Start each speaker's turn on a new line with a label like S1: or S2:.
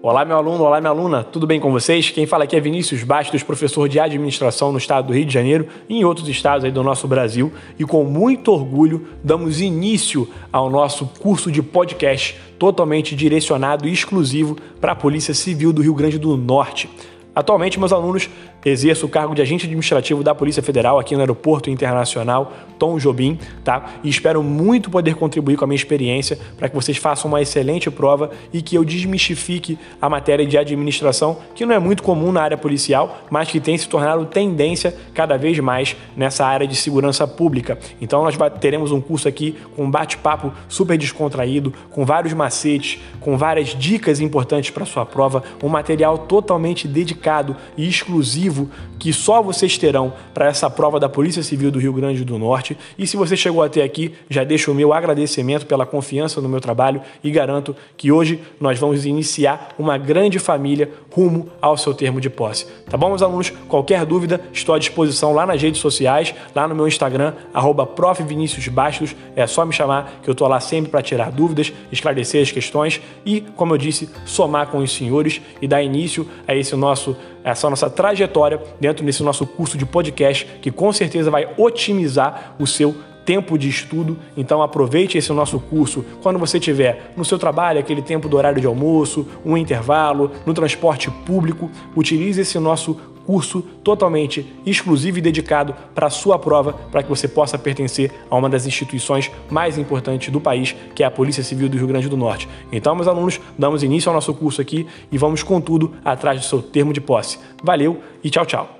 S1: Olá, meu aluno, olá, minha aluna, tudo bem com vocês? Quem fala aqui é Vinícius Bastos, professor de administração no estado do Rio de Janeiro e em outros estados aí do nosso Brasil. E com muito orgulho, damos início ao nosso curso de podcast totalmente direcionado e exclusivo para a Polícia Civil do Rio Grande do Norte. Atualmente, meus alunos exerço o cargo de agente administrativo da Polícia Federal aqui no Aeroporto Internacional Tom Jobim, tá? E espero muito poder contribuir com a minha experiência para que vocês façam uma excelente prova e que eu desmistifique a matéria de administração, que não é muito comum na área policial, mas que tem se tornado tendência cada vez mais nessa área de segurança pública. Então nós teremos um curso aqui com um bate-papo super descontraído, com vários macetes, com várias dicas importantes para sua prova, um material totalmente dedicado e exclusivo que só vocês terão para essa prova da Polícia Civil do Rio Grande do Norte. E se você chegou até aqui, já deixo o meu agradecimento pela confiança no meu trabalho e garanto que hoje nós vamos iniciar uma grande família rumo ao seu termo de posse. Tá bom, meus alunos? Qualquer dúvida, estou à disposição lá nas redes sociais, lá no meu Instagram, arroba. É só me chamar que eu estou lá sempre para tirar dúvidas, esclarecer as questões e, como eu disse, somar com os senhores e dar início a esse nosso, essa nossa trajetória dentro desse nosso curso de podcast, que com certeza vai otimizar o seu tempo de estudo. Então aproveite esse nosso curso quando você estiver no seu trabalho, aquele tempo do horário de almoço, um intervalo, no transporte público. Utilize esse nosso curso totalmente exclusivo e dedicado para a sua prova, para que você possa pertencer a uma das instituições mais importantes do país, que é a Polícia Civil do Rio Grande do Norte. Então, meus alunos, damos início ao nosso curso aqui e vamos com tudo atrás do seu termo de posse. Valeu e tchau, tchau.